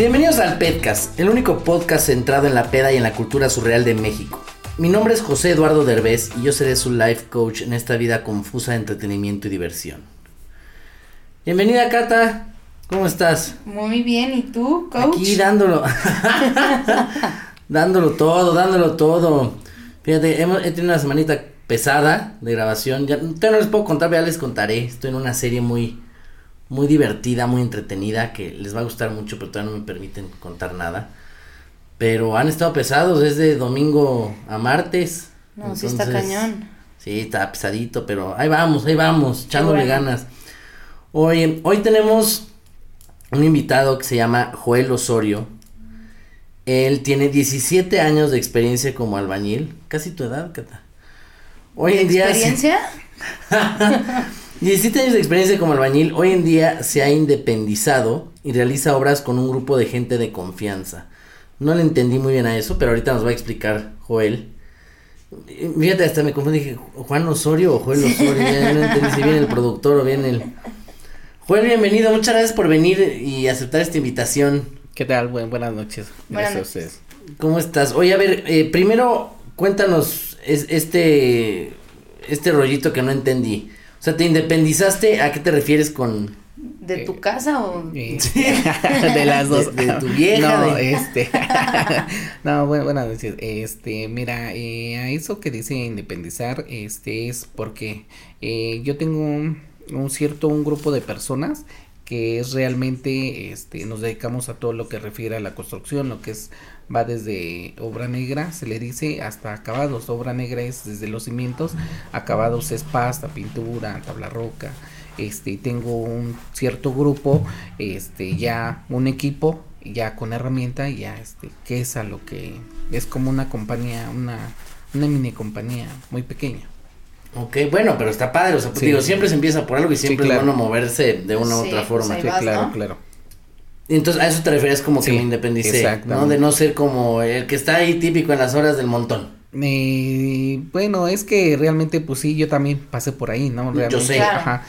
Bienvenidos al Pedcast, el único podcast centrado en la peda y en la cultura surreal de México. Mi nombre es José Eduardo Derbez y yo seré su life coach en esta vida confusa de entretenimiento y diversión. Bienvenida Cata, ¿cómo estás? Muy bien, ¿y tú, coach? Aquí dándolo, dándolo todo, dándolo todo. Fíjate, hemos, he tenido una semanita pesada de grabación, ya no les puedo contar, ya les contaré, estoy en una serie muy muy divertida, muy entretenida, que les va a gustar mucho, pero todavía no me permiten contar nada. Pero han estado pesados desde domingo a martes. No, sí está cañón. Sí, está pesadito, pero ahí vamos, ahí vamos, echándole ganas. Hoy, hoy tenemos un invitado que se llama Joel Osorio. Él tiene 17 años de experiencia como albañil, casi tu edad, Cata. Hoy en día. ¿Experiencia? 17 años de experiencia como albañil, hoy en día se ha independizado y realiza obras con un grupo de gente de confianza. No le entendí muy bien a eso, pero ahorita nos va a explicar Joel. Fíjate, hasta me confundí, dije, ¿Juan Osorio o Joel Osorio? Ya no entendí si viene el productor o viene el... Joel, bienvenido, muchas gracias por venir y aceptar esta invitación. ¿Qué tal? buenas noches. Gracias a ustedes. ¿Cómo estás? Oye, a ver, eh, primero cuéntanos este, este rollito que no entendí. O sea, ¿te independizaste? ¿A qué te refieres con...? ¿De tu casa o...? de las dos. De, tu vieja. No, este... no, bueno, noches. Este, mira, eh, a eso que dice independizar, este, es porque eh, yo tengo un, un cierto, un grupo de personas que es realmente, este, nos dedicamos a todo lo que refiere a la construcción, lo que es va desde obra negra, se le dice, hasta acabados. Obra negra es desde los cimientos, acabados es pasta, pintura, tabla roca. Este, tengo un cierto grupo, este, ya un equipo, ya con herramienta, ya este, que es a lo que es como una compañía, una, una mini compañía muy pequeña. Ok, bueno, pero está padre, o sea, digo, siempre se empieza por algo y siempre es bueno moverse de una u otra forma. sí, claro, claro. Entonces a eso te refieres como que me independicé, ¿no? De no ser como el que está ahí típico en las horas del montón. Eh, bueno, es que realmente, pues sí, yo también pasé por ahí, ¿no? yo sé,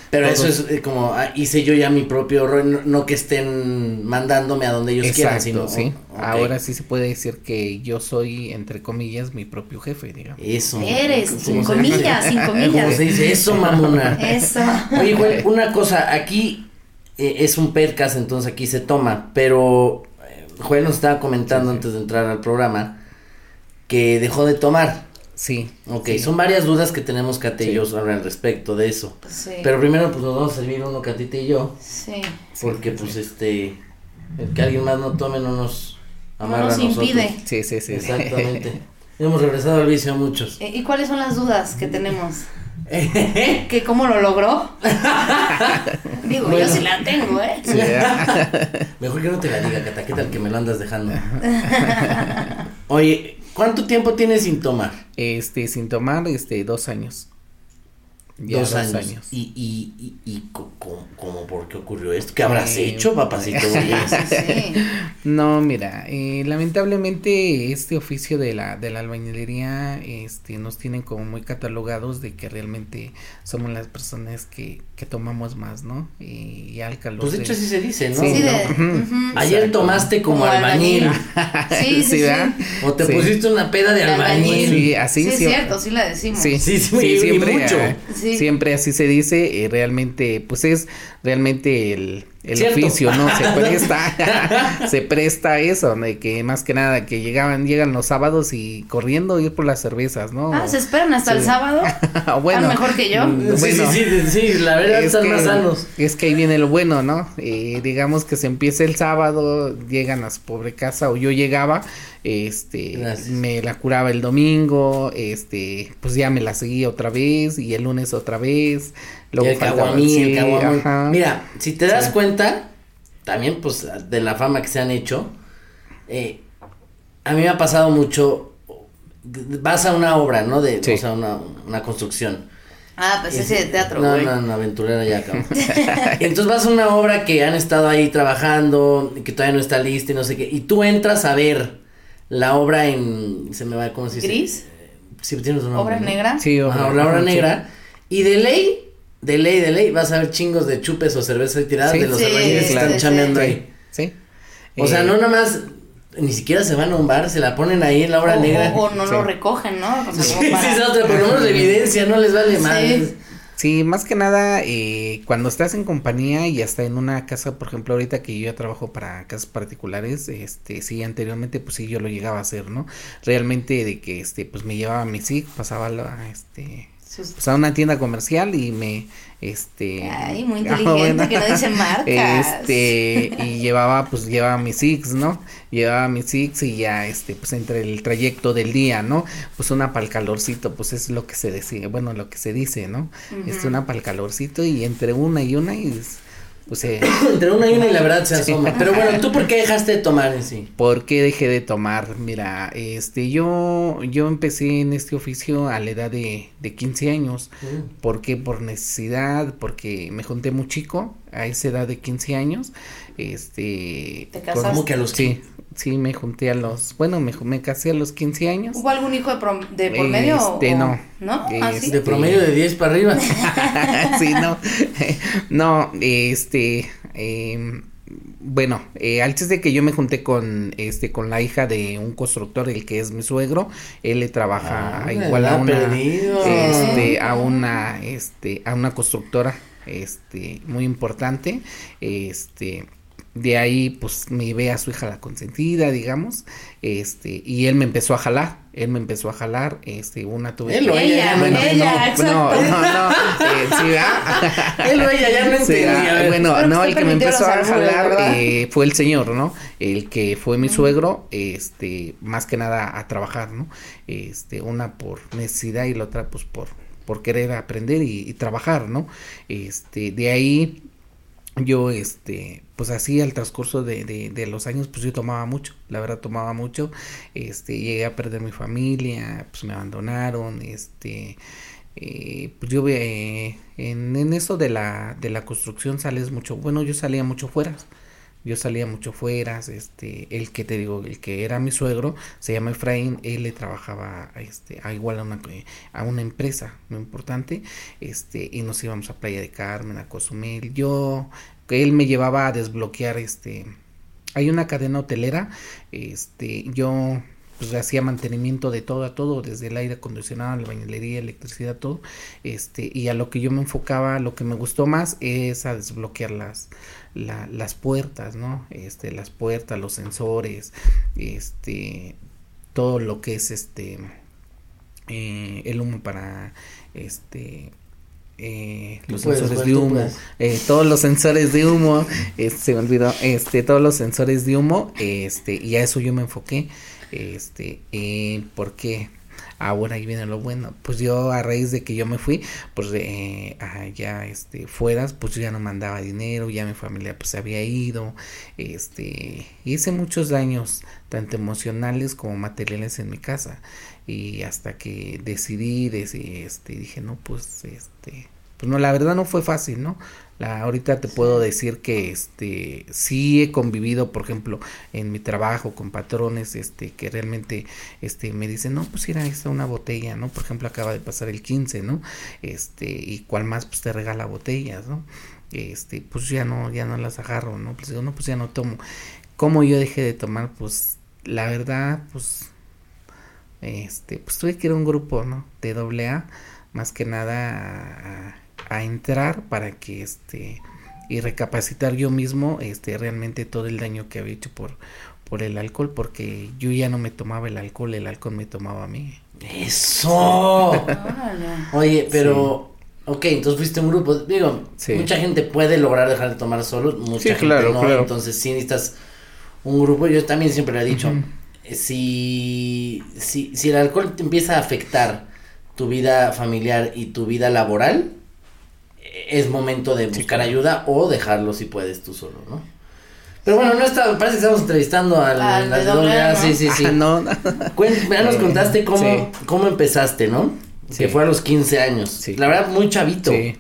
pero eso es eh, como, ah, hice yo ya mi propio rol, no, que estén mandándome a donde ellos quieran, sino, sí. Ahora sí se puede decir que yo soy, entre comillas, mi propio jefe, digamos. Eso. Eres, sin comillas, sin comillas. ¿Cómo se dice? Eso, mamona. Eso. Oye, güey, una cosa, aquí eh, es un podcast, entonces aquí se toma, pero eh, Joel nos estaba comentando antes de entrar al programa que dejó de tomar. Sí. Ok, son varias dudas que tenemos Kate y yo al respecto de eso. Sí. Pero primero pues nos vamos a servir uno Catita y yo. Sí. Porque pues este, el que alguien más no tome no nos amarra no nos impide. Sí, sí, sí. Exactamente. Hemos regresado al vicio a muchos. ¿Y cuáles son las dudas que tenemos? ¿Que cómo lo logró? Digo, yo sí la tengo, ¿eh? Mejor que no te la diga, Cata, ¿qué tal que me lo andas dejando? Oye, ¿cuánto tiempo tienes sin tomar? Este, sin tomar, este, dos años. Dos, años. ¿Y, y, y, y cómo, por qué ocurrió esto? ¿Qué habrás eh, hecho, papacito? no, mira, eh, lamentablemente este oficio de la, de la albañilería este, nos tienen como muy catalogados de que realmente somos las personas que, que tomamos más, ¿no? Y, al calor. Pues de hecho así se dice, ¿no? Sí, Ayer tomaste como, albañil. Sí, sí, O te pusiste una peda de albañil. Sí, así sí. es cierto, sí la decimos. Sí, sí, siempre, mucho. Siempre así se dice, y realmente, pues es realmente el, el oficio, ¿no? Se presta, se presta eso, de que más que nada que llegaban, llegan los sábados y corriendo ir por las cervezas, ¿no? Ah, se esperan hasta el sábado. bueno, mejor que yo. Mm, sí, sí, sí, la verdad están más sanos. Es que ahí viene lo bueno, ¿no? Eh, digamos que se empieza el sábado, llegan a su pobre casa, o yo llegaba, este, me la curaba el domingo, este, pues ya me la seguía otra vez, y el lunes otra vez, Luego el el Mira, si te das cuenta, también pues de la fama que se han hecho, eh, a mí me ha pasado mucho, vas a una obra, ¿no? De, O sea, una, una construcción. Ah, pues ese de teatro, No, no, no, aventurera ya, cabrón. Entonces vas a una obra que han estado ahí trabajando, que todavía no está lista y no sé qué, y tú entras a ver la obra en, se me va, ¿cómo se dice? ¿Gris? Sí, tienes una ¿Obra negra? Sí, obra, la obra negra. Y de ley de ley, de ley, vas a ver chingos de chupes o cerveza retiradas de los sí, que están chameando ahí. Sí. O sea, no nomás, ni siquiera se van a un bar, se la ponen ahí en la hora negra. O, no lo recogen, ¿no? sí, sí, es otra, por lo menos de evidencia, no les vale más. Sí, más que nada, eh, cuando estás en compañía y hasta en una casa, por ejemplo, ahorita que yo ya trabajo para casas particulares, este, sí, anteriormente, pues sí, yo lo llegaba a hacer, ¿no? Realmente de que, este, pues me llevaba mi SIG, pasaba, la, este, pues a una tienda comercial y me este ay muy ah, inteligente que no dice marcas. Este y llevaba pues llevaba mis six no llevaba mis six y ya este pues entre el trayecto del día no pues una para el calorcito pues es lo que se decía bueno lo que se dice no este una para el calorcito y entre una y una y pues, eh, Entre una y una y la verdad se asoma. Pero bueno, ¿tú por qué dejaste de tomar en sí? ¿Por qué dejé de tomar? Mira, este, yo, yo empecé en este oficio a la edad de, de 15 años. Mm. ¿Por qué? Por necesidad, porque me junté muy chico, a esa edad de 15 años. Este. ¿Te casaste? ¿Cómo que a los Sí, sí, me junté a los, bueno, me, me casé a los 15 años. ¿Hubo algún hijo de, por medio? Este, no. ¿No? ¿Ah, este, de promedio de 10 para arriba. sí, no. no, este, eh, bueno, eh, antes de que yo me junté con este con la hija de un constructor, el que es mi suegro, él le trabaja ah, igual a una este a una este a una constructora este muy importante, este de ahí pues me ve a su hija la consentida digamos este y él me empezó a jalar él me empezó a jalar este una tuve él o ella, bueno, ella no, no, no no eh, sí él o ella ya no entendía bueno no el que me empezó a jalar eh, fue el señor no el que fue mi suegro este más que nada a trabajar no este una por necesidad y la otra pues por por querer aprender y, y trabajar no este de ahí yo este pues así al transcurso de, de, los años pues yo tomaba mucho la verdad tomaba mucho este llegué a perder mi familia pues me abandonaron este eh, pues yo eh, en, en, eso de la de la construcción sales mucho bueno yo salía mucho fuera yo salía mucho fuera, este, el que te digo, el que era mi suegro, se llama Efraín, él le trabajaba este, a igual a una, a una empresa muy importante, este, y nos íbamos a Playa de Carmen, a Cozumel, yo, él me llevaba a desbloquear, este, hay una cadena hotelera, este, yo pues hacía mantenimiento de todo a todo, desde el aire acondicionado, la bañilería, electricidad, todo, este, y a lo que yo me enfocaba, lo que me gustó más es a desbloquear las, las puertas, ¿no? Este, las puertas, los sensores, este, todo lo que es este, eh, el humo para, este, eh, los sensores de humo, eh, todos los sensores de humo, se me olvidó, este, todos los sensores de humo, este, y a eso yo me enfoqué, este, eh, porque ahora ahí viene lo bueno, pues yo a raíz de que yo me fui, pues eh, allá este fuera, pues yo ya no mandaba dinero, ya mi familia pues se había ido, este, hice muchos daños, tanto emocionales como materiales en mi casa, y hasta que decidí, este, dije, no, pues este, pues no, la verdad no fue fácil, ¿no? La, ahorita te puedo decir que este sí he convivido, por ejemplo, en mi trabajo con patrones este que realmente este me dicen, "No, pues era esta una botella", ¿no? Por ejemplo, acaba de pasar el 15, ¿no? Este, y cuál más pues te regala botellas, ¿no? Este, pues ya no ya no las agarro, ¿no? Pues digo, "No, pues ya no tomo." ¿Cómo yo dejé de tomar? Pues la verdad, pues este, pues tuve que ir a un grupo, ¿no? De doble A, más que nada a, a, entrar para que este y recapacitar yo mismo este realmente todo el daño que había hecho por por el alcohol porque yo ya no me tomaba el alcohol, el alcohol me tomaba a mí. Eso. Oye, pero Ok, entonces fuiste un grupo, digo, sí. mucha gente puede lograr dejar de tomar solo, mucha sí, gente claro, no, claro. entonces sí necesitas un grupo, yo también siempre le he dicho, uh -huh. Si, si, si el alcohol te empieza a afectar tu vida familiar y tu vida laboral, es momento de buscar sí, ayuda o dejarlo si puedes tú solo, ¿no? Pero bueno, no está, parece que estamos entrevistando al, Al al de doble A, ¿no? sí, sí, sí. Ah, no. Ya nos contaste cómo, Sí. cómo empezaste, ¿no? Que fue a los 15 años. Sí. La verdad, muy chavito. Sí.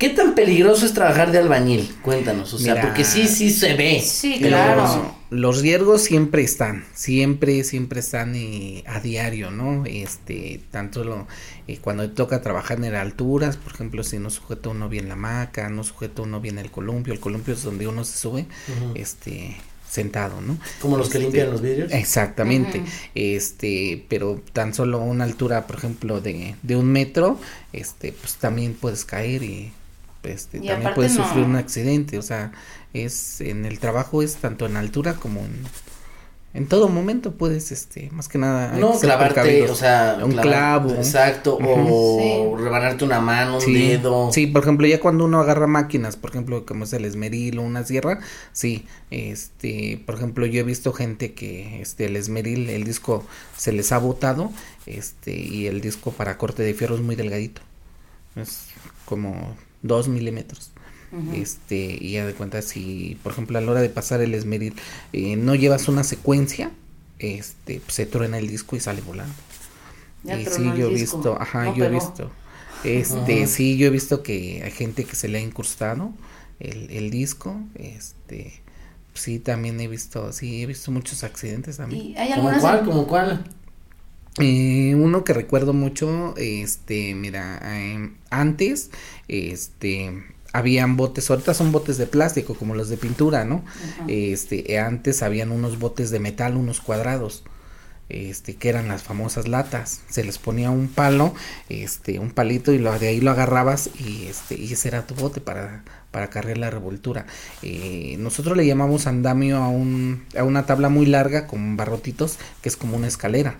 ¿Qué tan peligroso es trabajar de albañil? Cuéntanos, o sea, Mira. porque sí, sí se ve. Sí, Pero- claro. Los riesgos siempre están, siempre, siempre están eh, a diario, ¿no? Este, tanto lo, eh, cuando toca trabajar en alturas, por ejemplo, si no sujeta uno bien la hamaca, no sujeta uno bien el columpio, el columpio es donde uno se sube, este, sentado, ¿no? Como los que Este, limpian los vidrios. Exactamente, este, pero tan solo una altura, por ejemplo, de, de un metro, este, pues también puedes caer y este, Y también puedes no- sufrir un accidente, o sea, es en el trabajo es tanto en altura como en en todo momento puedes este más que nada No, que clavarte, o sea, un clavar- clavo. Exacto, o rebanarte una mano, un Sí, dedo. sí, por ejemplo, ya cuando uno agarra máquinas, por ejemplo, como es el esmeril o una sierra, sí, este, por ejemplo, yo he visto gente que, este, el esmeril, el disco se les ha botado, este, y el disco para corte de fierro es muy delgadito, es como dos milímetros. Este, y ya de cuenta, si, por ejemplo, a la hora de pasar el esmeril, eh, no llevas una secuencia, este, pues, se truena el disco y sale volando. Ya y sí, yo he visto, ajá, no yo he visto. Este, sí, yo he visto que hay gente que se le ha incrustado el, el disco, este, sí, también he visto, sí, he visto muchos accidentes también. ¿Y hay ¿Como cuál? ¿Como cuál? Eh, uno que recuerdo mucho, este, mira, eh, antes, este, habían botes, ahorita son botes de plástico como los de pintura, ¿no? Ajá. Este, eh, antes habían unos botes de metal, unos cuadrados, este, que eran las famosas latas, se les ponía un palo, este, un palito y lo, de ahí lo agarrabas y este, y ese era tu bote para, para cargar la revoltura. Eh, nosotros le llamamos andamio a un, a una tabla muy larga con barrotitos, que es como una escalera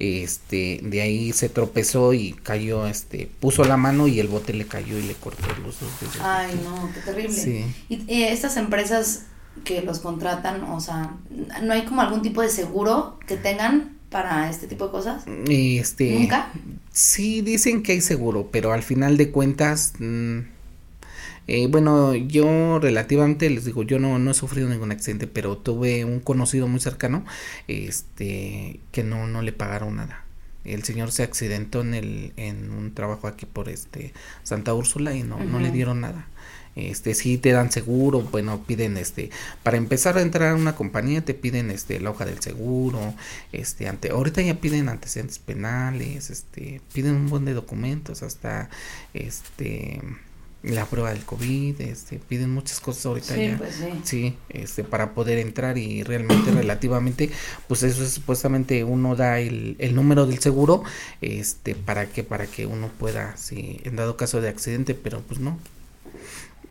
este de ahí se tropezó y cayó este puso la mano y el bote le cayó y le cortó los dos dedos. Ay, no, qué terrible. Sí. Y eh, estas empresas que los contratan, o sea, ¿no hay como algún tipo de seguro que tengan para este tipo de cosas? este ¿Nunca? sí dicen que hay seguro pero al final de cuentas mm, eh, bueno yo relativamente les digo yo no no he sufrido ningún accidente pero tuve un conocido muy cercano este que no no le pagaron nada. El señor se accidentó en el en un trabajo aquí por este Santa Úrsula y no no le dieron nada. Este sí te dan seguro bueno piden este para empezar a entrar a una compañía te piden este la hoja del seguro este ante ahorita ya piden antecedentes penales este piden un buen de documentos hasta este la prueba del covid este piden muchas cosas ahorita Sí, ya pues sí. Sí, este, para poder entrar y realmente relativamente, pues eso es supuestamente uno da el, el número del seguro, este, para que, para que uno pueda, si en dado caso de accidente, pero pues no.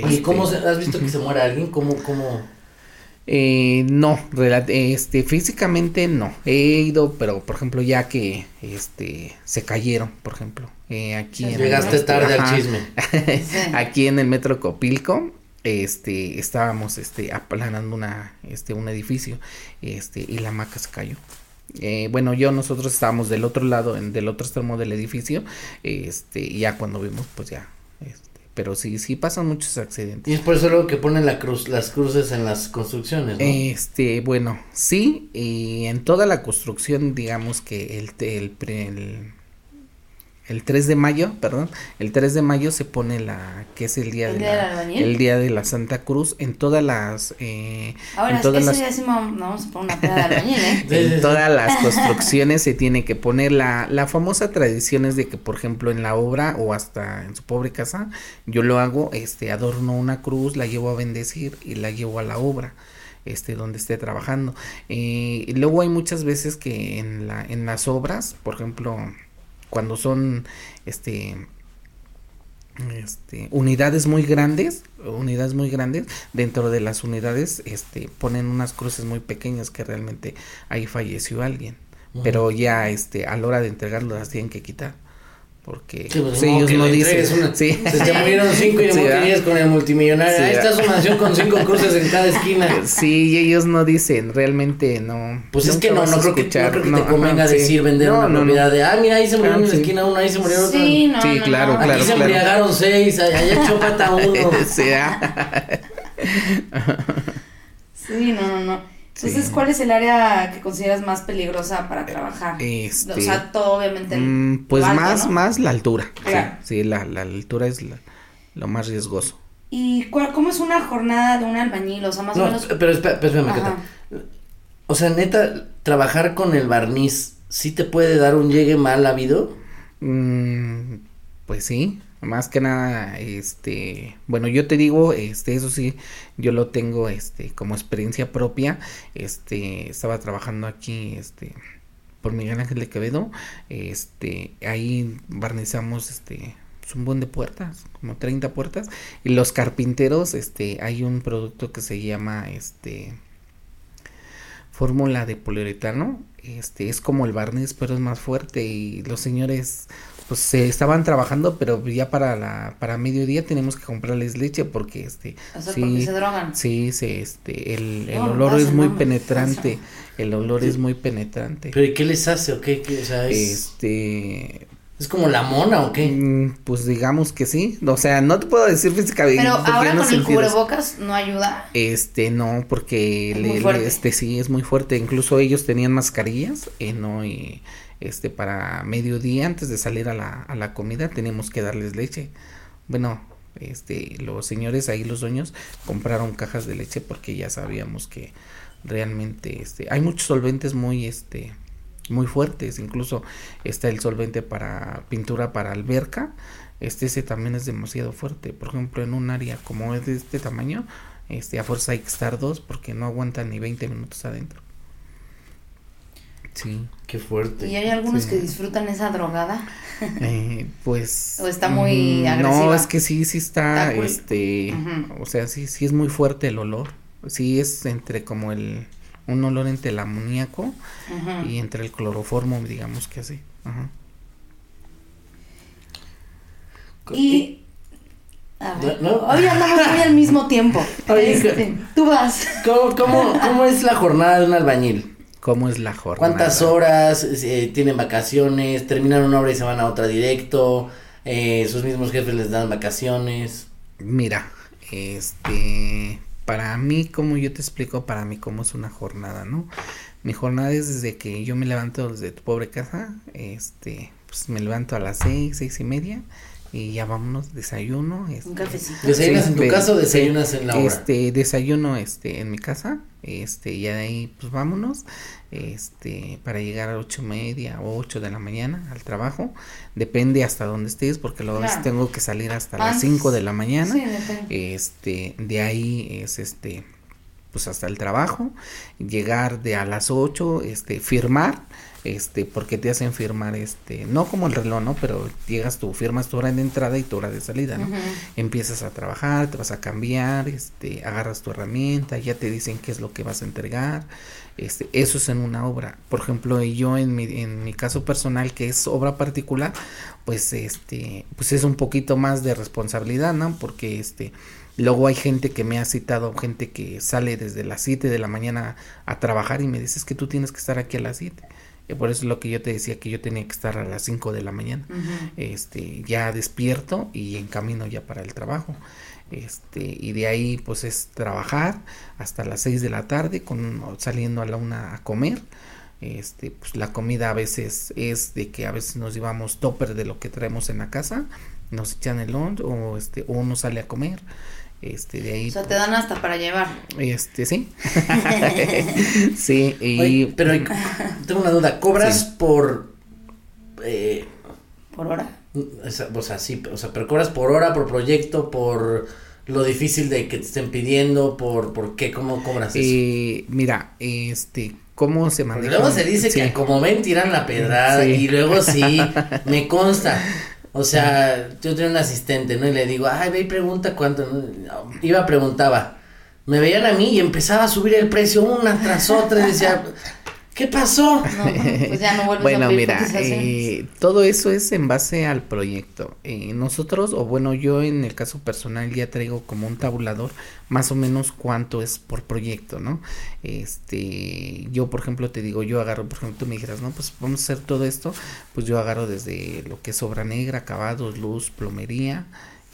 ¿Y cómo se- has visto que se muere alguien? ¿Cómo, cómo? Eh, no, este, físicamente no. He ido, pero por ejemplo, ya que este se cayeron, por ejemplo, eh, aquí en Llegaste este, tarde al chisme. aquí en el metro Copilco, este, estábamos este aplanando una, este, un edificio, este, y la hamaca se cayó. Eh, bueno, yo nosotros estábamos del otro lado, en, del otro extremo del edificio, este, y ya cuando vimos, pues ya, este, pero sí, sí pasan muchos accidentes. Y es por eso luego que ponen la cruz, las cruces en las construcciones, ¿no? Este, bueno, sí, y en toda la construcción, digamos que el, el, el, el 3 de mayo, perdón, el 3 de mayo se pone la, que es el día, ¿El de, día del la, albañil? el día de la Santa Cruz, en todas las, eh, Ahora, en todas ese las, día sí vamos, a poner una peda de albañil, ¿eh? En todas las construcciones se tiene que poner la, la famosa tradición es de que, por ejemplo, en la obra o hasta en su pobre casa, yo lo hago, este, adorno una cruz, la llevo a bendecir y la llevo a la obra este donde esté trabajando Eh, y luego hay muchas veces que en la en las obras por ejemplo cuando son este este, unidades muy grandes, unidades muy grandes, dentro de las unidades este, ponen unas cruces muy pequeñas que realmente ahí falleció alguien, pero ya este, a la hora de entregarlo las tienen que quitar. Porque Sí, pues, ellos que no le dicen. una- Sí. Se te murieron cinco y de Sí, llegues con el multimillonario. Sí, Ahí está su mansión con cinco cruces en cada esquina. Sí, y ellos no dicen, realmente no. Pues es que no, no creo que, no creo que no, te convenga ajá, sí. decir vender No, una no, no. propiedad de, ah, mira, ahí se murió Ah, en la sí. esquina uno, ahí se murió otro. Sí, no, Sí, no, claro, no. Aquí claro, se claro. embriagaron seis, allá echó pata uno. Ah. Sí, no, no, no. Entonces, ¿cuál es el área que consideras más peligrosa para trabajar? Este, o sea, todo obviamente. el- Mm, pues alto, más, ¿no? más la altura. sí, Claro. Sí, la, la altura es la- lo más riesgoso. ¿Y cuál, cómo es una jornada de un albañil? O sea, más o No, menos. pero espera, espera, espérame. Cata. O sea, neta, trabajar con el barniz, ¿sí te puede dar un llegue mal habido? Mm, pues sí, más que nada, este, bueno, yo te digo, este, eso sí, yo lo tengo, este, como experiencia propia, este, estaba trabajando aquí, este, por Miguel Ángel de Quevedo, este, ahí barnizamos, este, pues, un buen de puertas, como 30 puertas, y los carpinteros, este, hay un producto que se llama, este, fórmula de poliuretano, este, es como el barniz, pero es más fuerte. Y los señores pues se estaban trabajando, pero ya para la para mediodía tenemos que comprarles leche porque este O sea, sí, porque se drogan. sí, se este el, el No, olor pasa, es muy no, penetrante, el olor es muy penetrante. ¿Pero y qué les hace o qué? qué? O sea, es, Este ¿es como la mona o qué? mm, pues digamos que sí, o sea, no te puedo decir físicamente Pero ahora no con el cubrebocas no ayuda. Este, no, porque Es le- muy le- este sí es muy fuerte. Incluso ellos tenían mascarillas, eh, no, y este para mediodía antes de salir a la, a la comida teníamos que darles leche. Bueno, este, los señores ahí, los dueños, compraron cajas de leche porque ya sabíamos que realmente, este, hay muchos solventes muy, este, muy fuertes. Incluso está el solvente para pintura para alberca. Este ese también es demasiado fuerte. Por ejemplo, en un área como es de este tamaño, este a fuerza hay que estar dos porque no aguantan ni 20 minutos adentro. Sí. Qué fuerte. ¿Y hay algunos Sí. que disfrutan esa drogada? Eh, pues ¿O está muy mm, agresiva? No, es que sí sí está, Está cool. este, o sea, sí sí es muy fuerte el olor. Sí es entre como el un olor entre el amoníaco y entre el cloroformo, digamos que así. Ajá. Y. A ver, No, no. Hoy andamos muy al mismo tiempo. Oye, Este, tú vas. ¿Cómo, cómo, ¿Cómo es la jornada de un albañil? ¿Cómo es la jornada? ¿Cuántas horas? Eh, ¿Tienen vacaciones? ¿Terminan una obra y se van a otra directo? Eh, ¿Sus mismos jefes les dan vacaciones? Mira, este, para mí, como yo te explico, para mí cómo es una jornada, ¿no? Mi jornada es desde que yo me levanto desde tu pobre casa, este, pues me levanto a las seis, seis y media y ya vámonos, desayuno. Este, Un cafecito. ¿Desayunas en tu casa o desayunas en la obra? Este, desayuno, este, en mi casa, este, y de ahí, pues vámonos, este, para llegar a ocho y media o ocho de la mañana al trabajo, depende hasta dónde estés, porque luego Claro. tengo que salir hasta las Antes. cinco de la mañana, Sí, este, de ahí es este, pues hasta el trabajo, llegar de a las 8, este, firmar, este, porque te hacen firmar, este, no como el reloj, ¿no? Pero llegas tú, firmas tu hora de entrada y tu hora de salida, ¿no? Empiezas a trabajar, te vas a cambiar, este, agarras tu herramienta, ya te dicen qué es lo que vas a entregar, este, eso es en una obra. Por ejemplo, yo en mi, en mi caso personal, que es obra particular, pues, este, pues es un poquito más de responsabilidad, ¿no? Porque, este, Luego hay gente que me ha citado, gente que sale desde las 7 de la mañana a trabajar y me dice es que tú tienes que estar aquí a las 7. Y por eso es lo que yo te decía que yo tenía que estar a las 5 de la mañana. Este, ya despierto y en camino ya para el trabajo. Este, y de ahí pues es trabajar hasta las 6 de la tarde con saliendo a la una a comer. Este, pues la comida a veces es de que a veces nos llevamos topper de lo que traemos en la casa, nos echan el lunch o este o uno sale a comer. Este, de ahí O sea, te dan hasta para llevar. este, sí. sí, y Oye, pero tengo una duda, ¿cobras Sí. por... Eh, Por hora. o sea, sí, o sea, pero cobras por hora, por proyecto, por lo difícil de que te estén pidiendo, por, por qué, cómo cobras eso? eh, mira, este, ¿cómo se maneja? luego se dice Sí. que como ven tiran la pedrada Sí. y luego sí, me consta. O sea, yo tenía un asistente, ¿no? Y le digo, ay, ve y pregunta cuánto. ¿no? Iba, preguntaba. Me veían a mí y empezaba a subir el precio una tras otra y decía, ¿qué pasó? No, pues ya no vuelves a Bueno, pedir mira, eh, todo eso es en base al proyecto. Eh, nosotros, o bueno, yo en el caso personal ya traigo como un tabulador más o menos cuánto es por proyecto, ¿no? Este, yo por ejemplo te digo, yo agarro, por ejemplo, tú me dijeras, no, pues vamos a hacer todo esto, pues yo agarro desde lo que es obra negra, acabados, luz, plomería,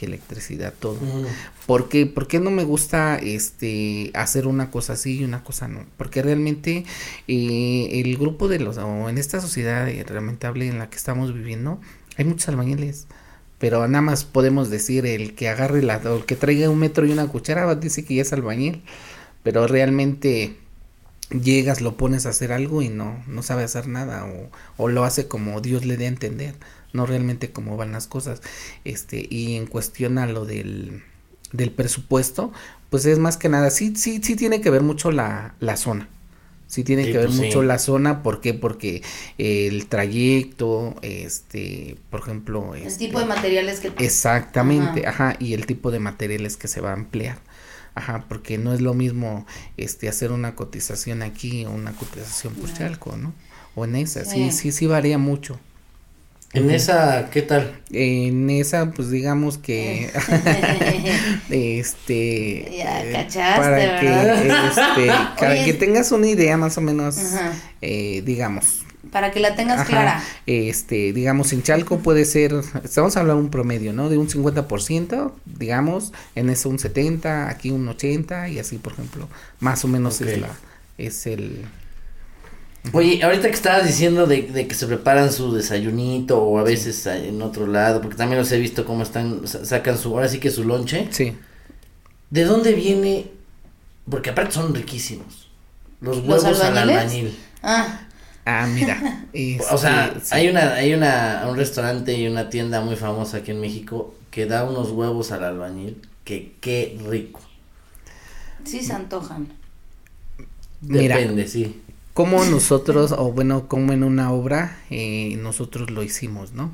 electricidad, todo. Mm, ¿Por qué? ¿Por qué no me gusta este hacer una cosa así y una cosa no? Porque realmente eh, el grupo de los, o en esta sociedad lamentable en la que estamos viviendo, hay muchos albañiles. Pero nada más podemos decir el que agarre la, o el que traiga un metro y una cuchara, dice que ya es albañil. Pero realmente llegas, lo pones a hacer algo y no, no sabe hacer nada, o, o lo hace como Dios le dé a entender, no realmente cómo van las cosas. Este, y en cuestión a lo del, del presupuesto, pues es más que nada, sí, sí, sí tiene que ver mucho la, la zona. Sí tiene Sí, que ver pues, mucho sí. la zona, ¿por qué? Porque el trayecto, este, por ejemplo, El este, tipo de materiales que Exactamente, ajá. y el tipo de materiales que se va a emplear. Ajá, porque no es lo mismo este hacer una cotización aquí o una cotización por Chalco, ¿no? O en esa, sí, Sí. sí, sí varía mucho. En esa, ¿qué tal? En esa, pues digamos que este Ya cachaste, para que este, para Oye. que tengas una idea más o menos eh, digamos Para que la tengas Ajá, clara. Este, digamos, en Chalco puede ser, estamos hablando de un promedio, ¿no? De un 50%, digamos, en eso un 70, aquí un 80 y así, por ejemplo, más o menos es la, es el, Oye, ahorita que estabas diciendo de, de que se preparan su desayunito o a veces en otro lado, porque también los he visto cómo están, sa- sacan su, ahora sí que su lonche. sí, ¿De dónde viene? Porque aparte son riquísimos. Los ¿Los huevos al albañil. Ah, ah, mira, O sea, este, sí. hay una, hay una, un restaurante y una tienda muy famosa aquí en México que da unos huevos al albañil que qué rico. sí se antojan. Mira. Depende, sí. Como nosotros, o bueno, como en una obra, eh, nosotros lo hicimos, ¿no?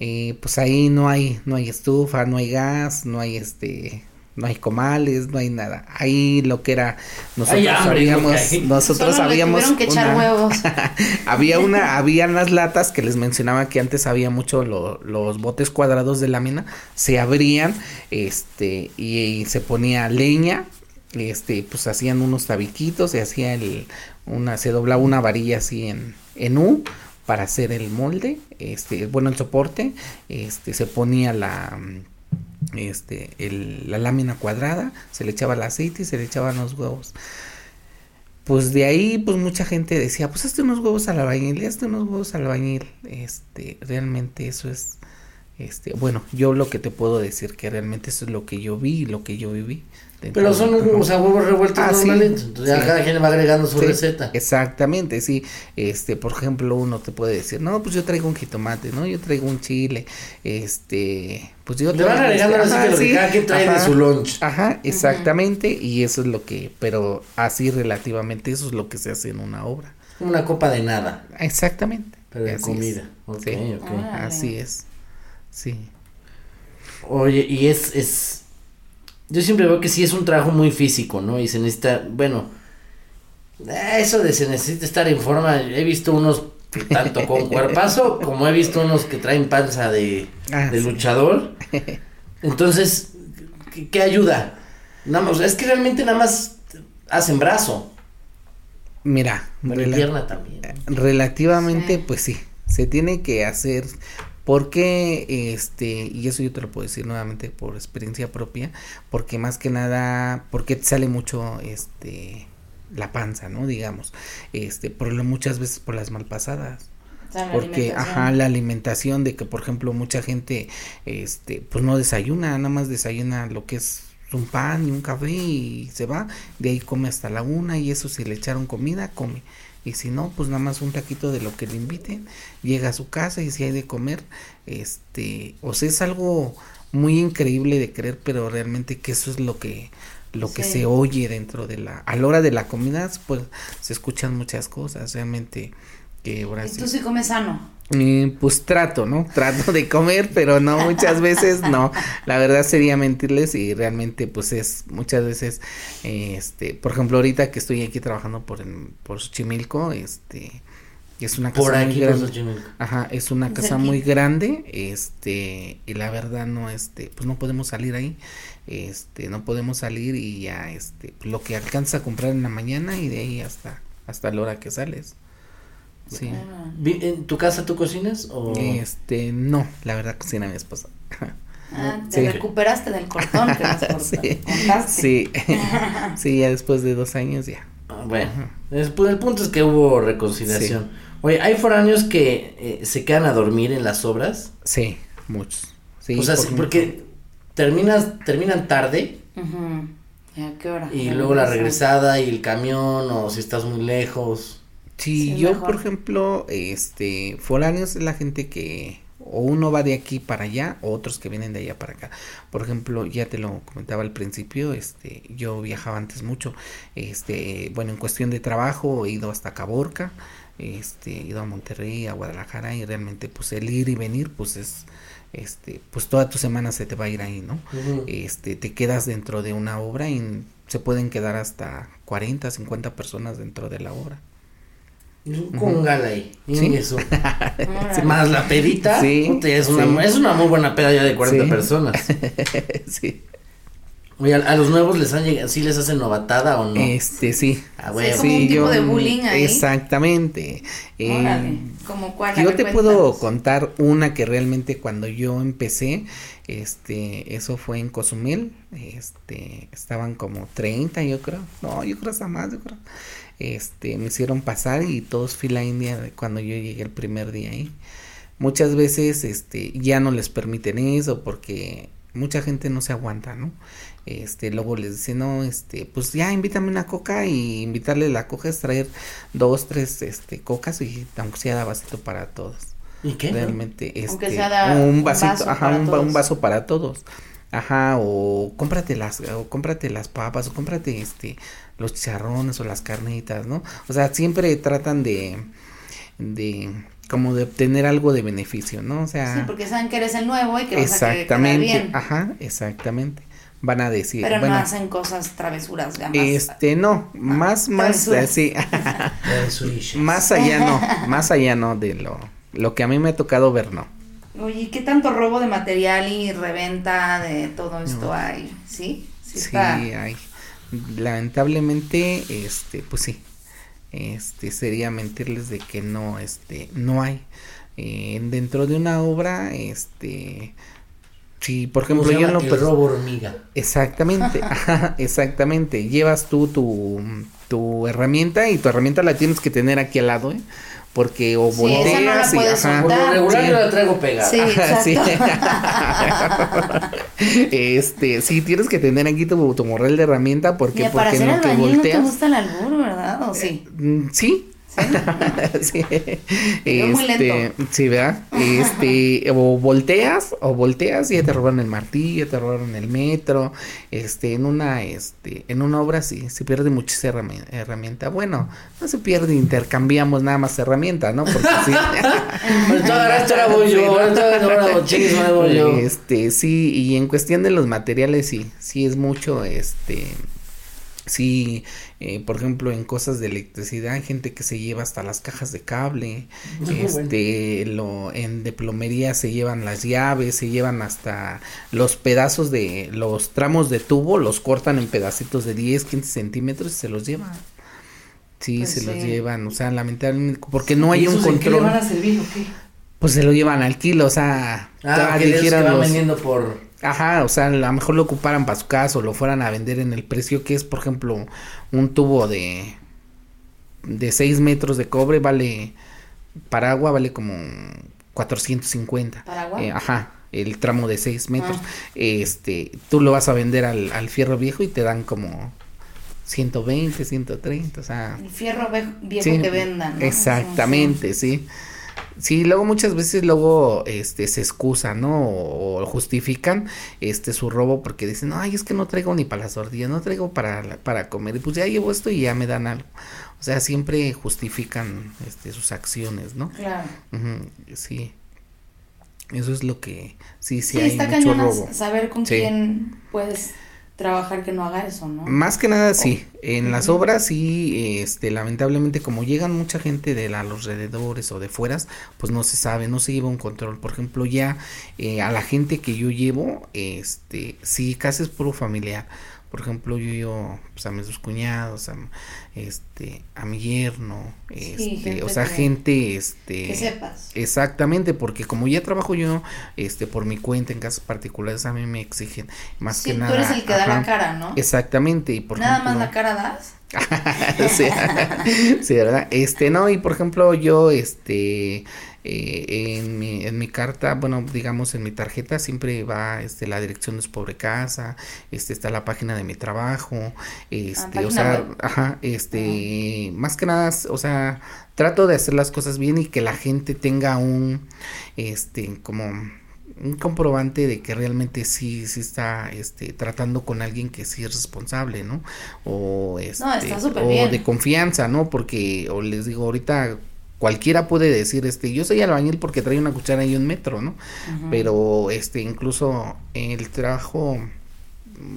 Eh, pues ahí no hay, no hay estufa, no hay gas, no hay este, no hay comales, no hay nada. Ahí lo que era, nosotros habíamos, que hay. nosotros Solo tuvieron que echar una- huevos. había una, había unas latas que les mencionaba que antes había mucho lo- los botes cuadrados de lámina, se abrían, este, y, se ponía leña, este, pues hacían unos tabiquitos, se hacía el, una, se doblaba una varilla así en, en U para hacer el molde, este, bueno, el soporte, este, se ponía la, este, el- la lámina cuadrada, se le echaba el aceite y se le echaban los huevos. Pues de ahí, pues mucha gente decía, pues hazte unos huevos al albañil, hazte unos huevos al albañil. Este, realmente eso es, este, bueno, yo lo que te puedo decir que realmente eso es lo que yo vi y lo que yo viví. Pero son o sea, huevos revueltos ah, normales. Entonces ya cada quien va agregando su receta. Exactamente, sí. Este, por ejemplo, uno te puede decir, no, pues yo traigo un jitomate, ¿no? Yo traigo un chile, este, pues yo Le van agregando este, ajá, lo que cada quien trae de su lunch. Ajá, exactamente, y eso es lo que, pero así relativamente, eso es lo que se hace en una obra. Una copa de nada. Exactamente. Pero de comida. sí. Así es. Sí. Oye, y es, es yo siempre veo que sí es un trabajo muy físico, ¿no? Y se necesita, bueno, eso de se necesita estar en forma, he visto unos tanto con cuerpazo como he visto unos que traen panza de, ah, de luchador. Entonces, ¿qué, ayuda? Nada más, es que realmente nada más hacen brazo. Mira, pierna también. Relativamente, pues sí, se tiene que hacer porque, este, y eso yo te lo puedo decir nuevamente por experiencia propia, porque más que nada, porque sale mucho, este, la panza, ¿no? Digamos, este, por lo, muchas veces por las malpasadas. porque, ajá, la alimentación de que, por ejemplo, mucha gente, este, pues no desayuna, nada más desayuna lo que es un pan y un café y se va, de ahí come hasta la una y eso si le echaron comida, come y si no, pues nada más un taquito de lo que le inviten, llega a su casa y si hay de comer, este, o sea, es algo muy increíble de creer, pero realmente que eso es lo que lo que se oye dentro de la a la hora de la comida, pues se escuchan muchas cosas, realmente que ahora ¿Y tú sí comes sano? Pues trato, ¿no? Trato de comer, pero no muchas veces, no. La verdad sería mentirles y realmente pues es muchas veces, este, por ejemplo ahorita que estoy aquí trabajando por, por Xochimilco, este, es una casa muy grande. Ajá, es una casa muy grande, este, y la verdad no, este, pues no podemos salir ahí, este, no podemos salir y ya, este, lo que alcanza a comprar en la mañana y de ahí hasta, hasta la hora que sales. Sí. ¿En tu casa tú cocinas o...? Este, no, la verdad cocina mi esposa. Ah, te recuperaste del cortón que sí. sí. sí, ya después de dos años ya. Ah, bueno, después, el punto es que hubo reconciliación. Oye, ¿hay foráneos que eh, se quedan a dormir en las obras? Sí, muchos. Sí, o sea, porque terminas, terminan tarde. ¿A qué hora? Y luego la regresada y el camión o si estás muy lejos. Sí, yo por ejemplo, este, foráneos es la gente que o uno va de aquí para allá o otros que vienen de allá para acá. Por ejemplo, ya te lo comentaba al principio, este, yo viajaba antes mucho, este, bueno, en cuestión de trabajo he ido hasta Caborca, este, he ido a Monterrey, a Guadalajara y realmente pues el ir y venir pues es este, pues toda tu semana se te va a ir ahí, ¿no? Este, te quedas dentro de una obra y se pueden quedar hasta 40, 50 personas dentro de la obra. Con gala ahí. Eso. Más la pedita. Sí, es, una, es una muy buena peda ya de 40 personas. sí. Oye, ¿a, los nuevos les han llegado, sí les hacen novatada o no? Este, sí. Ah, bueno. Sí, un tipo de bullying ahí. Exactamente. Eh, ¿Como cuál? Yo te puedo contar una que realmente cuando yo empecé, este, eso fue en Cozumel, este, estaban como 30 yo creo, no, yo creo hasta más, yo creo este, me hicieron pasar y todos fila india cuando yo llegué el primer día ahí. Muchas veces este, ya no les permiten eso porque mucha gente no se aguanta, ¿no? Este, luego les dicen, no, este, pues ya invítame una coca y invitarle la coca es traer dos, tres, este, cocas y aunque sea da vasito para todos. ¿Y qué? Realmente, este, un vasito, ajá, un, un, vaso para todos. Ajá, o cómprate las, o cómprate las papas, o cómprate este, los chicharrones o las carnitas, ¿no? O sea, siempre tratan de, de, como de obtener algo de beneficio, ¿no? O sea. Sí, porque saben que eres el nuevo y que vas exactamente, bien. Ajá, exactamente. Van a decir. Pero no hacen cosas travesuras, ya Este, no, ah, más, más, así. más allá no, más allá no de lo, lo que a mí me ha tocado ver, no. Oye, ¿qué tanto robo de material y reventa de todo esto hay? ¿Sí? Sí, sí hay lamentablemente este pues sí este sería mentirles de que no este no hay. Eh, dentro de una obra este sí por ejemplo yo no pero robo hormiga. Exactamente exactamente. Llevas tú tu, tu herramienta y tu herramienta la tienes que tener aquí al lado ¿eh? Porque o Sí, esa no la volteas y puedes ajá, Por lo regular sí. yo la traigo pegada. Sí, Sí. exacto. este, sí, tienes que tener aquí tu, tu morral de herramienta porque Mira, para porque hacer no te albañil no te volteas. gusta el albur, ¿verdad? ¿O sí? Mm, Sí. sí. Muy Este, lento. sí, ¿verdad? Este, o volteas, o volteas y ya te robaron el martillo, ya te robaron el metro. Este, en una, este, en una obra sí, se pierde muchísima herrami- herramienta. Bueno, no se pierde, intercambiamos nada más herramienta, ¿no? Porque sí. Pues. Este, sí, y en cuestión de los materiales, sí, sí es mucho, este, sí, eh, por ejemplo, en cosas de electricidad, hay gente que se lleva hasta las cajas de cable, Muy este, lo, en de plomería se llevan las llaves, se llevan hasta los pedazos de, los tramos de tubo, los cortan en pedacitos de 10, 15 centímetros y se los llevan. Sí, Pues se los llevan, o sea, lamentablemente, porque no hay ¿Y un en qué le control, van a servir o qué? pues se lo llevan al kilo, o sea, Ah, que dijeran van los- vendiendo por... Ajá, o sea, a lo mejor lo ocuparan para su casa o lo fueran a vender en el precio que es, por ejemplo, un tubo de de 6 metros de cobre vale para agua vale como 450. ¿Para agua? Eh, ajá, el tramo de 6 metros. Ah. Este, tú lo vas a vender al, al fierro viejo y te dan como 120, 130, o sea, El fierro viejo Sí, que vendan. ¿no? Exactamente, sí. Sí, luego muchas veces luego este se excusan, ¿no? O, o justifican este su robo porque dicen, "Ay, es que no traigo ni para las tortillas, no traigo para la- para comer." Y pues ya llevo esto y ya me dan algo. O sea, siempre justifican este sus acciones, ¿no? Claro. Sí. Eso es lo que sí sí, Sí, hay está mucho cañón robo. saber con Sí. quién puedes trabajar que no haga eso, ¿no? Más que nada sí, Oh. en las obras sí, este, lamentablemente como llegan mucha gente de la- los alrededores o de fueras, pues no se sabe, no se lleva un control. Por ejemplo, ya eh, a la gente que yo llevo, este, sí, casi es puro familiar. Por ejemplo, yo llevo pues, a mis dos cuñados, a, este, a mi yerno, este, o sea, gente, este, Que sepas. Exactamente, porque como ya trabajo yo este por mi cuenta en casas particulares a mí me exigen más Sí, que tú nada. eres el que da la cara, ¿no? Exactamente, y por Nada ejemplo, más la cara das. sí, sí, ¿verdad? Este, no, y por ejemplo, yo, este, eh, en mi, en mi carta, bueno, digamos, en mi tarjeta siempre va, este, la dirección de su pobre casa, este, está la página de mi trabajo, este, o sea, web. ajá, este, más que nada, o sea, trato de hacer las cosas bien y que la gente tenga un, este, como un comprobante de que realmente sí, sí está, este, tratando con alguien que sí es responsable, ¿no? O, este, está súper o bien. de confianza, ¿no? Porque, o les digo, ahorita cualquiera puede decir, este, yo soy albañil porque trae una cuchara y un metro, ¿no? Pero, este, incluso el trabajo,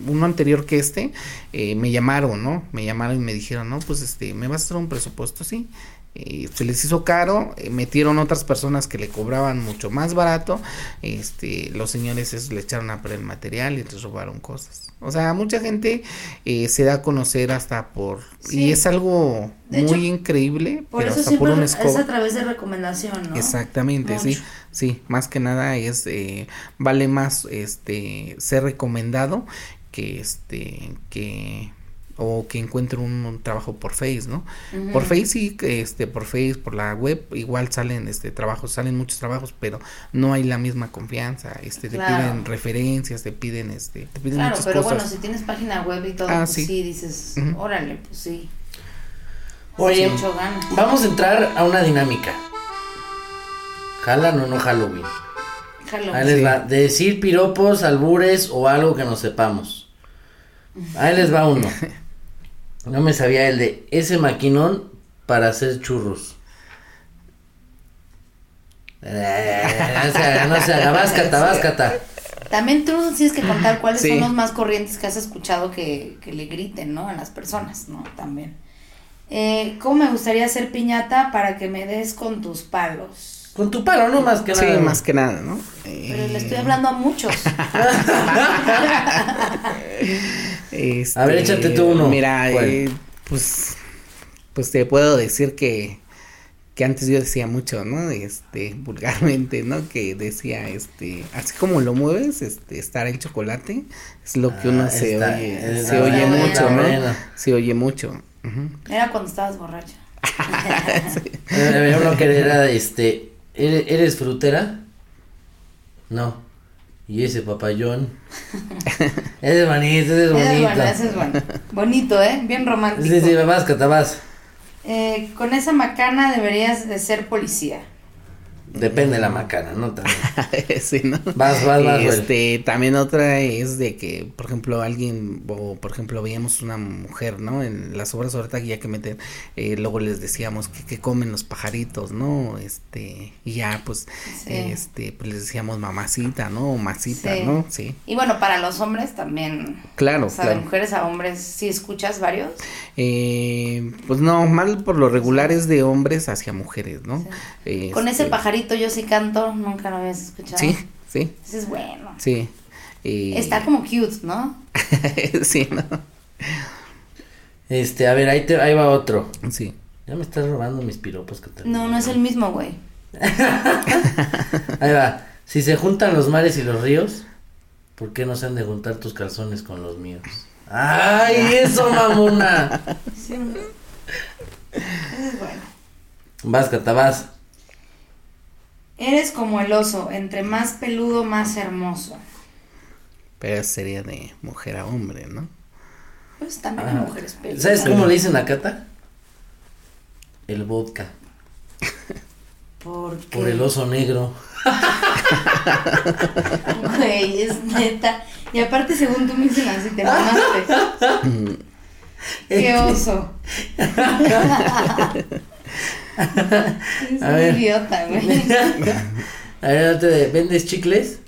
uno anterior que este, eh, me llamaron, ¿no? Me llamaron y me dijeron, no, pues, este, ¿me vas a hacer un presupuesto? Sí. Eh, se les hizo caro, eh, metieron otras personas que le cobraban mucho más barato, este, los señores le echaron a perder el material y les robaron cosas. O sea, mucha gente eh, se da a conocer hasta por, Sí. y es algo De muy hecho, increíble, Por pero eso hasta por un es a través de recomendación, ¿no? Exactamente, sí, Mucho. sí, más que nada es, eh, vale más, este, ser recomendado que, este, que, o que encuentre un, un trabajo por Face, ¿no? Por Face sí, que, este, por Face, por la web, igual salen, este, trabajos, salen muchos trabajos, pero no hay la misma confianza, este, te Claro. piden referencias, te piden, este, te piden Claro, muchas pero cosas. bueno, si tienes página web y todo, Ah, pues sí. sí. dices, órale, pues sí. Oye, Sí, mucho gana. vamos a entrar a una dinámica. ¿Jalan o no Halloween? Jalo. Ahí les Sí. va. De decir piropos, albures o algo que no sepamos. Ahí les va uno. No me sabía el de ese maquinón para hacer churros. Eh, no. También tú nos tienes que contar cuáles Sí. son los más corrientes que has escuchado que, que le griten, ¿no? A las personas, ¿no? También. Eh, ¿Cómo me gustaría hacer piñata para que me des con tus palos? Con tu palo, no más que Sí, nada. más que nada, ¿no? Pero le Eh, estoy hablando a muchos. Este, A ver, échate tú uno. Mira, eh, pues, pues te puedo decir que, que antes yo decía mucho, ¿no? Este, vulgarmente, ¿no? Que decía, este, así como lo mueves, este, estar el chocolate, es lo que uno Ah, se está- oye, está se oye mucho, ¿no? Se oye mucho. Era cuando estabas borracho. Había uno que era, este, ¿eres, eres frutera? No. Y ese papayón. ese es bonito, ese es Ese es bonito. bueno, ese es bueno. Bonito, ¿eh? Bien romántico. Sí, sí, vas, catabás. Eh, con esa macana deberías de ser policía. Depende de la macana, ¿no? También. sí, ¿no? Vas, vas, vas. Este, también otra es de que, por ejemplo, alguien, o por ejemplo, veíamos una mujer, ¿no? En las obras ahorita ya que meten, eh, luego les decíamos que, que comen los pajaritos, ¿no? Este, y ya, pues, Sí. este, pues les decíamos mamacita, ¿no? O masita, Sí. ¿no? Sí. Y bueno, para los hombres también. Claro, O sea, claro. de mujeres a hombres, ¿sí escuchas varios? Eh, pues no, mal por lo regular es de hombres hacia mujeres, ¿no? Con ese Este, yo sí canto, nunca lo habías escuchado. Sí, sí, Ese es bueno. sí. Y- Está como cute, ¿no? sí, ¿no? Este, a ver, ahí, te, ahí va otro. Sí. Ya me estás robando mis piropos, Catalina. No, no es el mismo, güey. Ahí va. Si se juntan los mares y los ríos, ¿por qué no se han de juntar tus calzones con los míos? ¡Ay, eso, mamona! Sí. Ese es bueno. Vas, catabás. Eres como el oso, entre más peludo, más hermoso. Pero sería de mujer a hombre, ¿no? Pues también hay Ah, mujeres peludas. ¿Sabes cómo le dicen a Cata? El vodka. ¿Por qué? Por el oso negro. Güey, es neta. Y aparte, según tú me dicen así, te mamaste. Qué oso. es A un ver. idiota, güey. A ver, otro de, ¿vendes chicles?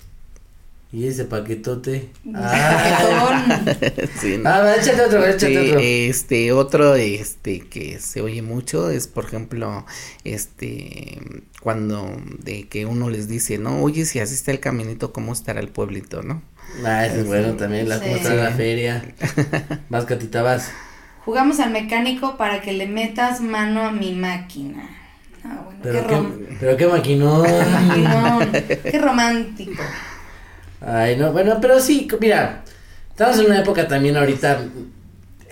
Y ese paquetote. Ah, sí, ¿no? a ver, échate otro, échate Sí, otro. este, otro, este, que se oye mucho es, por ejemplo, este, cuando de que uno les dice, no, oye, si así está el caminito, ¿cómo estará el pueblito, no? Ah, ese es bueno también, la Sí. cómo está la feria. Vas, Catita, vas. Jugamos al mecánico para que le metas mano a mi máquina. Ah, bueno, qué, Pero rom qué, pero qué maquinón. maquinón. qué romántico. Ay, no, bueno, pero sí, mira, estamos en una época también ahorita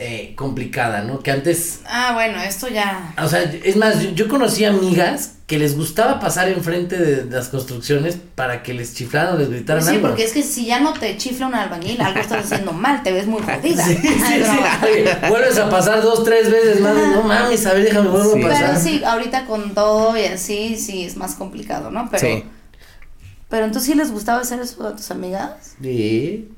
eh, complicada, ¿no? Que antes, Ah, bueno, esto ya. o sea, es más, yo, yo conocí amigas que les gustaba pasar enfrente de, de las construcciones para que les chiflaran o les gritaran Sí, algo. porque es que si ya no te chifla un albañil, algo estás haciendo mal, te ves muy jodida. Sí, sí, sí. vuelves a pasar dos, tres veces más. No mames, a ver, déjame vuelvo Sí. a pasar. Pero sí, ahorita con todo y así, sí es más complicado, ¿no? Pero, Sí. pero entonces sí les gustaba hacer eso a tus amigas. Sí,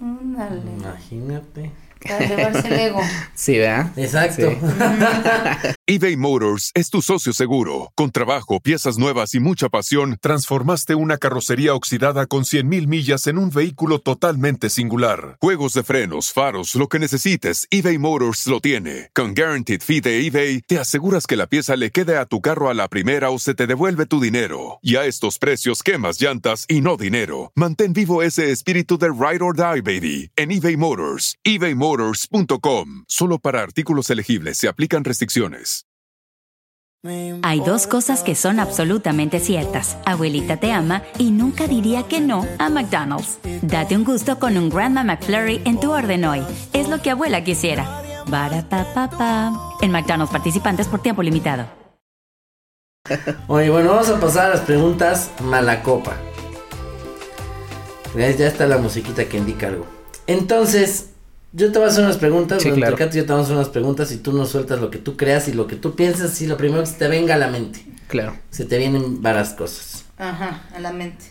Ándale. imagínate. Para elevarse el ego. Sí, ¿verdad? Exacto. Sí. eBay Motors es tu socio seguro. Con trabajo, piezas nuevas y mucha pasión, transformaste una carrocería oxidada con 100.000 millas en un vehículo totalmente singular. Juegos de frenos, faros, lo que necesites, eBay Motors lo tiene. Con Guaranteed Fee de eBay, te aseguras que la pieza le quede a tu carro a la primera o se te devuelve tu dinero. Y a estos precios, quemas llantas y no dinero. Mantén vivo ese espíritu de Ride or Die, baby, en eBay Motors. ebaymotors.com. Solo para artículos elegibles se aplican restricciones. Hay dos cosas que son absolutamente ciertas. Abuelita te ama y nunca diría que no a McDonald's. Date un gusto con un Grandma McFlurry en tu orden hoy. Es lo que abuela quisiera. Barapapapa. En McDonald's participantes por tiempo limitado. Oye, bueno, vamos a pasar a las preguntas malacopa. Ya, ya está la musiquita que indica algo. Entonces, yo te voy a hacer unas preguntas, Sí, claro. Y yo te vamos a hacer unas preguntas y tú nos sueltas lo que tú creas y lo que tú piensas y lo primero que se te venga a la mente. Claro. Se te vienen varias cosas. Ajá, a la mente.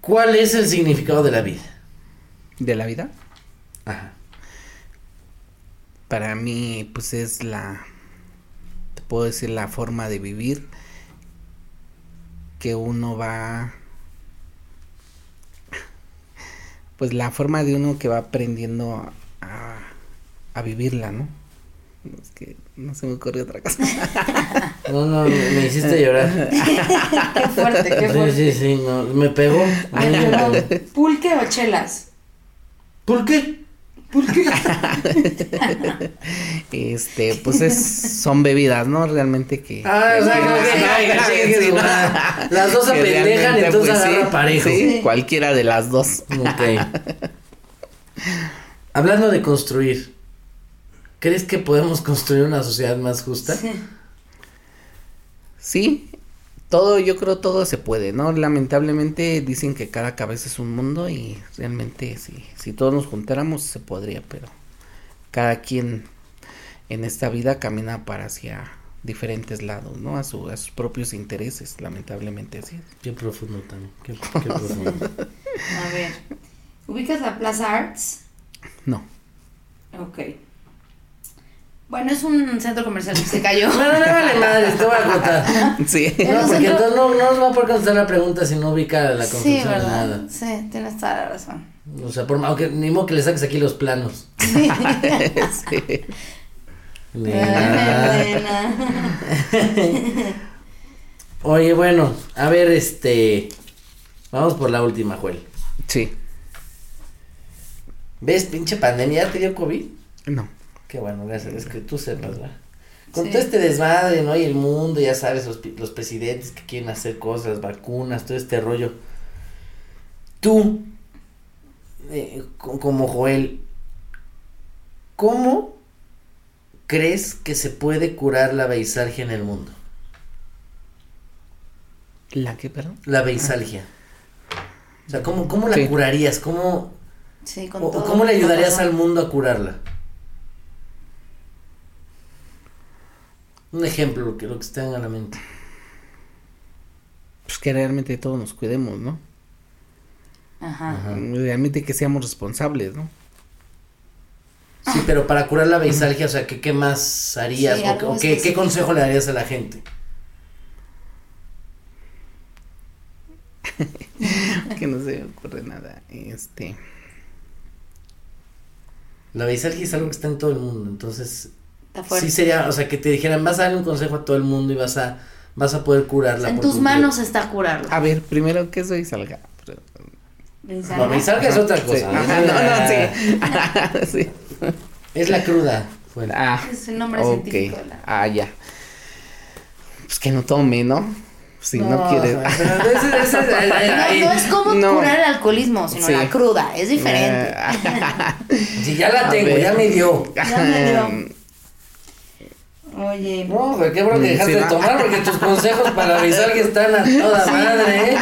¿Cuál es el significado de la vida? ¿De la vida? Ajá. Para mí, pues es la, te puedo decir, la forma de vivir que uno va, pues la forma de uno que va aprendiendo a, a vivirla, ¿no? Es que no se me ocurre otra cosa. No, no, me me hiciste llorar. Qué fuerte, qué Sí, fuerte. sí, sí, no, me pegó. Ay, me perdón. pegó. ¿Pulque o chelas? ¿Por qué? ¿Por qué? Este, pues es, son bebidas, ¿no? Realmente que. Ah, o sea, que, que madre. Las dos se que pendejan, entonces pues, agarra sí, parejo. sí, cualquiera de las dos. Ok. Hablando de construir, ¿Crees que podemos construir una sociedad más justa? Sí. Sí, todo, yo creo todo se puede, ¿no? Lamentablemente dicen que cada cabeza es un mundo y realmente si, si todos nos juntáramos se podría, pero cada quien en esta vida camina para hacia diferentes lados, ¿no? A, su, a sus propios intereses, lamentablemente así es. Qué profundo también. Qué, qué profundo. A ver. ¿Ubicas la Plaza Arts? No. Ok. Bueno, es un centro comercial que se cayó. No, no, no, vale madre, te voy a contar. Sí. No, porque centro- entonces no, no nos va a poder contestar la pregunta si no ubica la Sí, construcción de ¿verdad? nada. Sí, tienes toda la razón. O sea, por aunque ni modo que le saques aquí los planos. Sí. Sí. Buena. Oye, bueno, a ver, este. Vamos por la última, Joel. Sí. ¿Ves, pinche pandemia? ¿Ya te dio COVID? No. Qué bueno, gracias. Es que tú sepas, ¿verdad? Con Sí. todo este desmadre, ¿no? Y el mundo, ya sabes, los, presidentes que quieren hacer cosas, vacunas, todo este rollo. Tú, eh, co- como Joel, ¿cómo crees que se puede curar la beisalgia en el mundo? ¿La qué, perdón? La beisalgia. O sea, ¿cómo, cómo la Sí. curarías? ¿Cómo, Sí, con o- o todo ¿Cómo le ayudarías al mundo a curarla? Un ejemplo, lo que, lo que se te venga a la mente. Pues que realmente todos nos cuidemos, ¿no? Ajá. Realmente que seamos responsables, ¿no? Sí, pero para curar la beisalgia, o sea, ¿qué, qué más harías? Sí, o, qué, qué consejo le darías a la gente? que no se me ocurre nada. Este. La beisalgia es algo que está en todo el mundo, entonces. Sí sería, o sea, que te dijeran, vas a darle un consejo a todo el mundo y vas a, vas a poder curarla. en por tus manos está curarlo. A ver, primero que soy salga. No, beisalgia es otra Sí. cosa. Ajá, no, no, sí. sí. Es la cruda. Bueno, Ah, Es el nombre ok. científico de la- Ah, ya. Pues que no tome, ¿no? Si no, quieres. eh, eh, No, no es como No. curar el alcoholismo, sino Sí. la cruda, es diferente. Si ya la A tengo, ver. ya me dio. Ya me dio. Oye, No, pero qué bueno que dejaste sí, de tomar porque tus consejos para avisar que están a toda madre, ¿eh?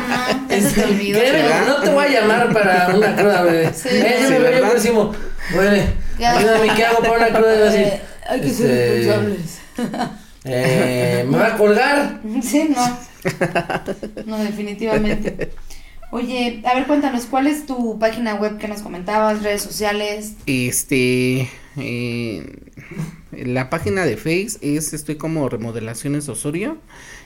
te olvidó. ¿verdad? no te voy a llamar para una cruda, bebé. Sí. Eh, yo Sí, me veo próximo. Ayúdame, ¿qué hago para una cruda? Y va a decir, Eh, hay que ser este, responsables. Eh, ¿Me va a colgar? Sí, no. No, definitivamente. Oye, a ver, cuéntanos, ¿cuál es tu página web que nos comentabas, redes sociales? Este. eh, la página de Face es Estoy como Remodelaciones Osorio.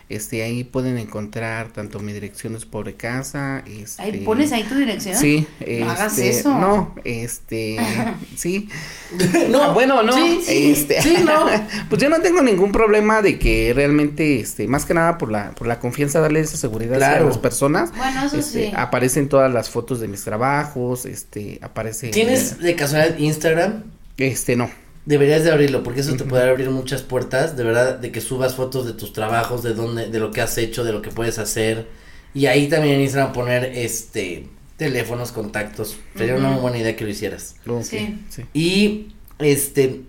Este, ahí pueden encontrar tanto mi dirección es pobre casa. Este, Ahí pones ahí tu dirección. Sí, No hagas este, eso. No, este, sí. No, Ah, bueno, no, sí, sí, este, sí, no. pues yo no tengo ningún problema de que realmente, este, más que nada por la, por la confianza, darle esa seguridad Claro. a las personas. Bueno, eso Este, sí. Aparecen todas las fotos de mis trabajos, este, aparece. ¿Tienes de casualidad Instagram? Este, no. Deberías de abrirlo porque eso te puede abrir muchas puertas, de verdad, de que subas fotos de tus trabajos, de dónde, de lo que has hecho, de lo que puedes hacer. Y ahí también en Instagram poner este teléfonos, contactos. Sería una muy buena idea que lo hicieras. Sí. sí. Y este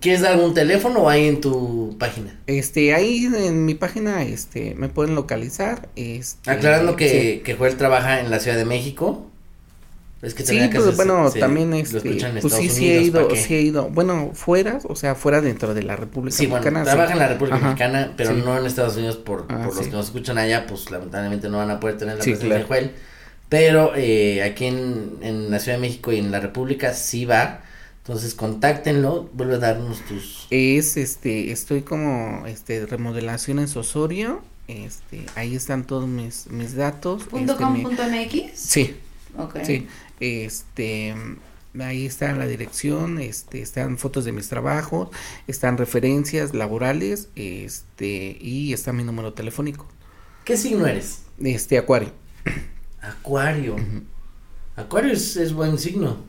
¿Quieres dar algún teléfono o hay en tu página? Este, ahí en mi página, este, me pueden localizar, este. Aclarando que, sí. que Joel trabaja en la Ciudad de México. Es que Sí, pues bueno, se- también lo este, escuchan en pues sí, Estados sí he Unidos, ido, ¿pa' qué? sí he ido, bueno, fuera, o sea, fuera dentro de la República Sí, bueno, Mexicana. trabaja sí. en la República Ajá. Mexicana, pero Sí. no en Estados Unidos por, Ah, por los que nos escuchan allá, pues lamentablemente no van a poder tener la Sí, presencia de claro. Joel. Pero eh, aquí en, en la Ciudad de México y en la República sí va. Entonces contáctenlo, vuelve a darnos tus... Es, este, estoy como, este, remodelaciones Osorio, este, ahí están todos mis, mis datos. Punto este, com mi- punto MX. Sí, Ok. sí, este, ahí está la dirección, este, están fotos de mis trabajos, están referencias laborales, este, y está mi número telefónico, ¿Qué signo eres? este, Acuario. Acuario. Acuario es, es buen signo.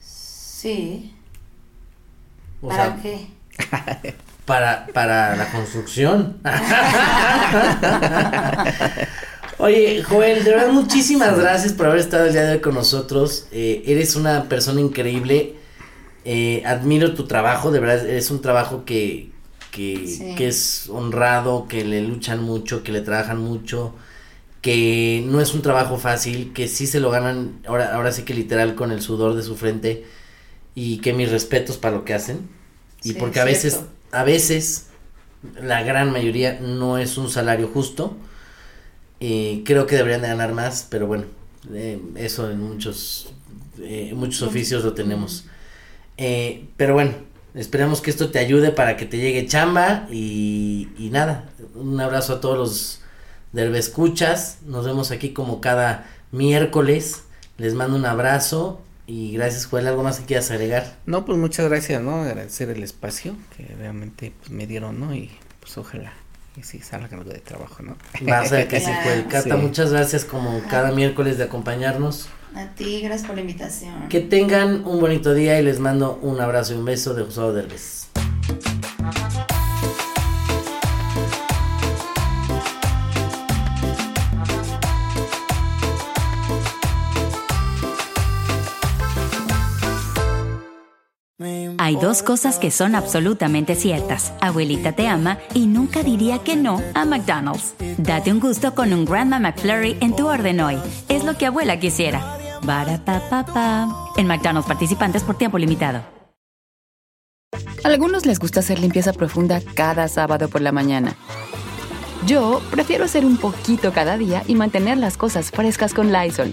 Sí. O ¿Para sea, qué? para, para la construcción. Oye, Joel, de verdad muchísimas gracias por haber estado el día de hoy con nosotros. Eh, eres una persona increíble. Eh, admiro tu trabajo, de verdad es un trabajo que, que, Sí. que es honrado, que le luchan mucho, que le trabajan mucho, que no es un trabajo fácil, que sí se lo ganan, ahora, ahora sí que literal con el sudor de su frente y que mis respetos para lo que hacen. Y Sí, porque a veces, cierto. a veces, la gran mayoría no es un salario justo. Eh, creo que deberían de ganar más, pero bueno, eh, eso en muchos, eh, en muchos oficios lo tenemos. Eh, pero bueno, esperemos que esto te ayude para que te llegue chamba y, y nada, un abrazo a todos los escuchas nos vemos aquí como cada miércoles, les mando un abrazo y gracias Joel, ¿algo más que quieras agregar? No, pues muchas gracias, ¿no? Agradecer el espacio que realmente pues, me dieron, ¿no? Y pues ojalá y sí salga algo de trabajo, ¿no? Vas a ver que sí, Claro. Joel. Cata, Sí. muchas gracias como cada miércoles de acompañarnos. A ti, gracias por la invitación. Que tengan un bonito día y les mando un abrazo y un beso de José Derbez. Hay dos cosas que son absolutamente ciertas. Abuelita te ama y nunca diría que no a McDonald's. Date un gusto con un Grandma McFlurry en tu orden hoy. Es lo que abuela quisiera. Barapapapa. En McDonald's participantes por tiempo limitado. Algunos les gusta hacer limpieza profunda cada sábado por la mañana. Yo prefiero hacer un poquito cada día y mantener las cosas frescas con Lysol.